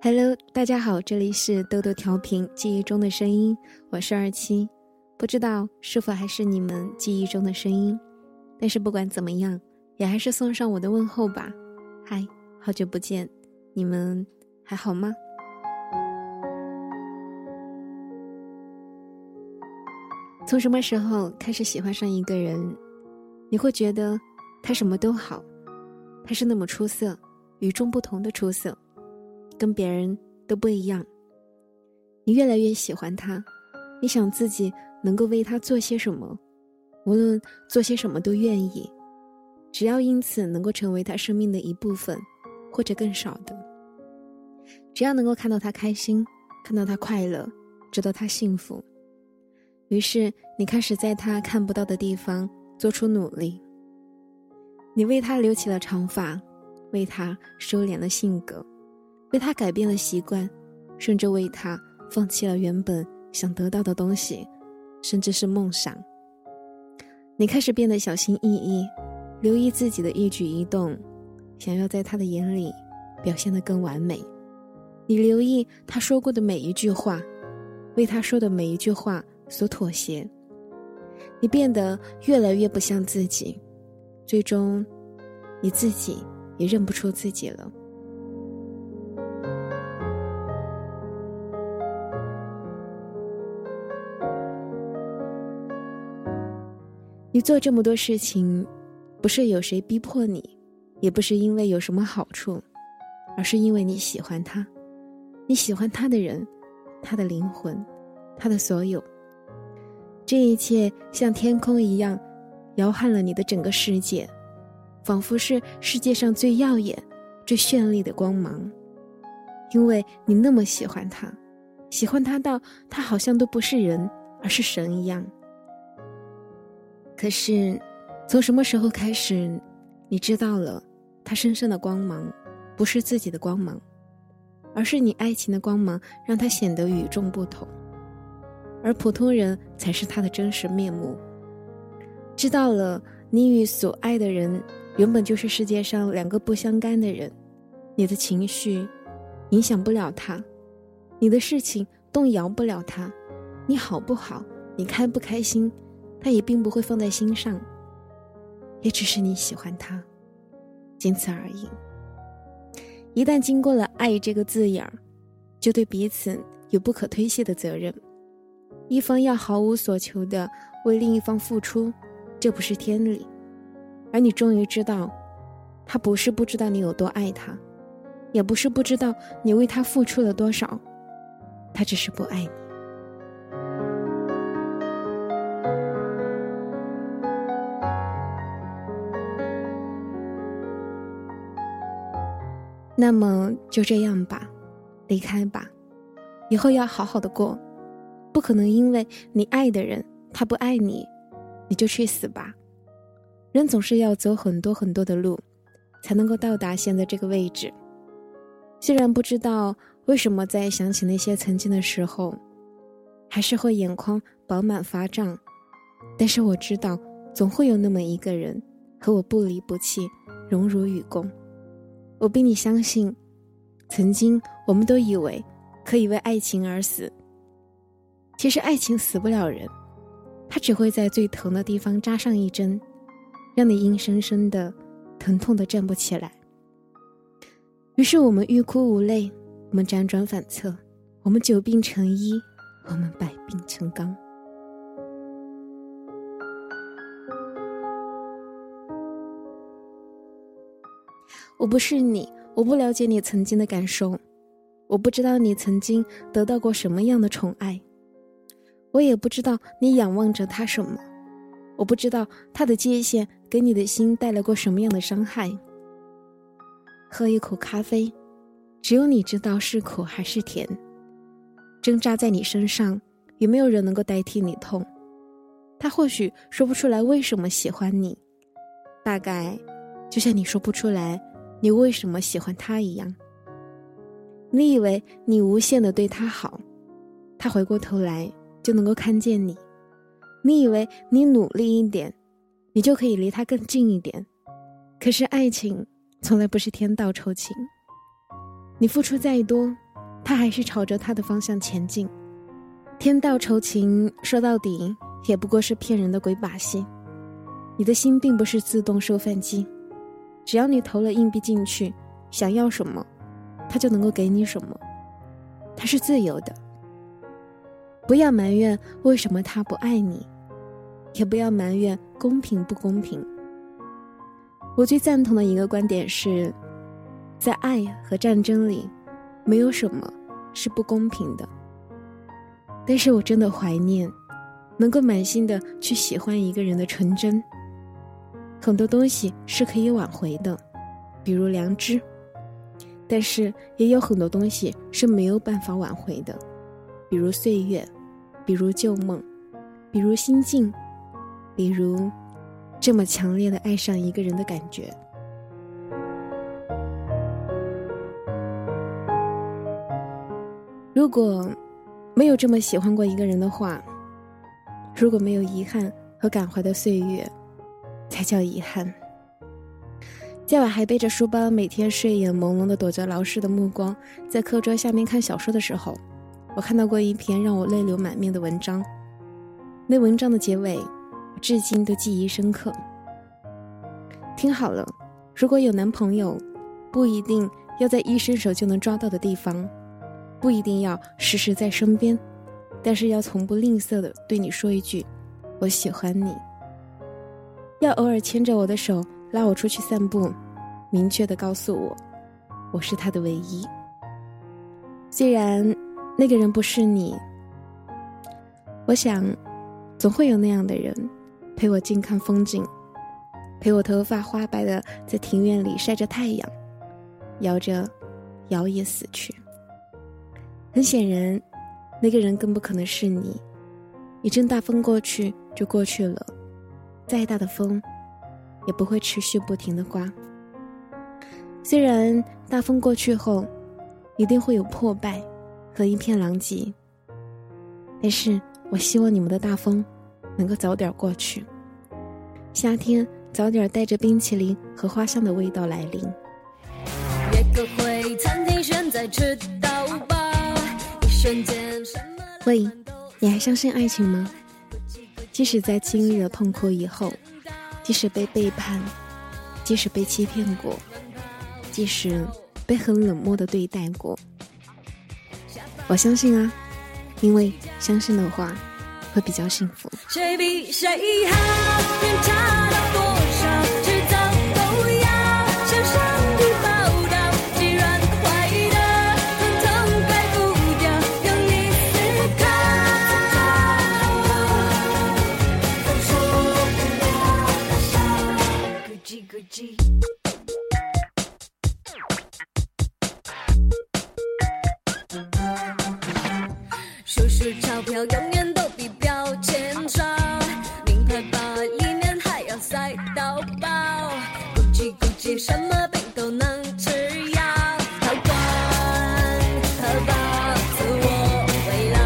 Hello，大家好，这里是豆豆调频记忆中的声音，我是二七，不知道是否还是你们记忆中的声音，但是不管怎么样，也还是送上我的问候吧。嗨，好久不见，你们还好吗？从什么时候开始喜欢上一个人，你会觉得他什么都好，他是那么出色，与众不同的出色。跟别人都不一样。你越来越喜欢他，你想自己能够为他做些什么，无论做些什么都愿意，只要因此能够成为他生命的一部分，或者更少的。只要能够看到他开心，看到他快乐，知道他幸福，于是你开始在他看不到的地方做出努力。你为他留起了长发，为他收敛了性格。为他改变了习惯，甚至为他放弃了原本想得到的东西，甚至是梦想。你开始变得小心翼翼，留意自己的一举一动，想要在他的眼里表现得更完美。你留意他说过的每一句话，为他说的每一句话所妥协。你变得越来越不像自己，最终，你自己也认不出自己了。你做这么多事情，不是有谁逼迫你，也不是因为有什么好处，而是因为你喜欢他，你喜欢他的人，他的灵魂，他的所有。这一切像天空一样，摇撼了你的整个世界，仿佛是世界上最耀眼、最绚丽的光芒。因为你那么喜欢他，喜欢他到他好像都不是人，而是神一样。可是，从什么时候开始，你知道了，他身上的光芒，不是自己的光芒，而是你爱情的光芒，让他显得与众不同，而普通人才是他的真实面目。知道了，你与所爱的人，原本就是世界上两个不相干的人，你的情绪，影响不了他，你的事情动摇不了他，你好不好，你开不开心。他也并不会放在心上，也只是你喜欢他，仅此而已。一旦经过了“爱”这个字眼儿，就对彼此有不可推卸的责任。一方要毫无所求的为另一方付出，这不是天理。而你终于知道，他不是不知道你有多爱他，也不是不知道你为他付出了多少，他只是不爱你。那么就这样吧，离开吧，以后要好好的过，不可能因为你爱的人他不爱你，你就去死吧。人总是要走很多很多的路，才能够到达现在这个位置。虽然不知道为什么在想起那些曾经的时候，还是会眼眶饱满发胀，但是我知道总会有那么一个人和我不离不弃，荣辱与共。我比你相信，曾经我们都以为可以为爱情而死。其实爱情死不了人，它只会在最疼的地方扎上一针，让你硬生生的疼痛的站不起来。于是我们欲哭无泪，我们辗转反侧，我们久病成医，我们百病成钢。我不是你，我不了解你曾经的感受，我不知道你曾经得到过什么样的宠爱，我也不知道你仰望着他什么，我不知道他的界限给你的心带来过什么样的伤害。喝一口咖啡，只有你知道是苦还是甜。挣扎在你身上，也没有人能够代替你痛。他或许说不出来为什么喜欢你，大概就像你说不出来。你为什么喜欢他一样？你以为你无限的对他好，他回过头来就能够看见你；你以为你努力一点，你就可以离他更近一点。可是爱情从来不是天道酬勤。你付出再多，他还是朝着他的方向前进。天道酬勤说到底也不过是骗人的鬼把戏。你的心并不是自动收饭机，只要你投了硬币进去，想要什么，他就能够给你什么。他是自由的。不要埋怨为什么他不爱你，也不要埋怨公平不公平。我最赞同的一个观点是，在爱和战争里，没有什么是不公平的。但是我真的怀念，能够满心的去喜欢一个人的纯真。很多东西是可以挽回的，比如良知，但是也有很多东西是没有办法挽回的，比如岁月。比如旧梦，比如心境，比如这么强烈的爱上一个人的感觉。如果没有这么喜欢过一个人的话，如果没有遗憾和感怀的岁月，才叫遗憾。在我还背着书包，每天睡眼朦胧的躲着老师的目光，在课桌下面看小说的时候。我看到过一篇让我泪流满面的文章，那文章的结尾，至今都记忆深刻。听好了，如果有男朋友，不一定要在一伸手就能抓到的地方，不一定要时时在身边，但是要从不吝啬的对你说一句“我喜欢你”，要偶尔牵着我的手拉我出去散步，明确的告诉我，我是他的唯一。虽然。那个人不是你，我想，总会有那样的人，陪我静看风景，陪我头发花白的在庭院里晒着太阳，摇着摇曳死去。很显然，那个人更不可能是你。一阵大风过去就过去了，再大的风，也不会持续不停的刮。虽然大风过去后，一定会有破败。和一片狼藉，但是我希望你们的大风能够早点过去，夏天早点带着冰淇淋和花香的味道来临。约个会，餐厅选在吃到饱。一瞬间喂，你还相信爱情吗？即使在经历了痛苦以后，即使被背叛，即使被欺骗过，即使被很冷漠的对待过。我相信啊，因为相信的话会比较幸福。谁比谁好，偏差了多少，迟早都要向上帝报道。既然坏的统统改不掉，用力思考。分手不要笑，咕叽咕叽。钞票永远塞到爆，估计估计什么病都能吃药，好管喝饱，自我慰劳，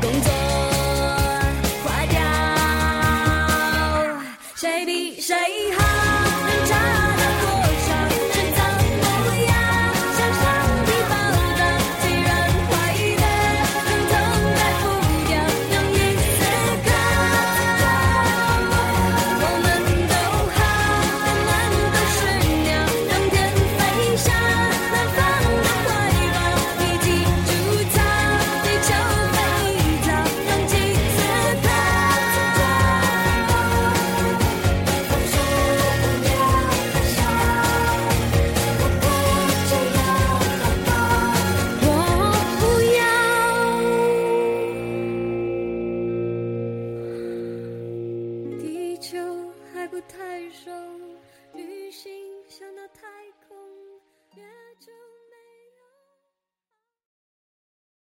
工作垮掉，谁比谁好？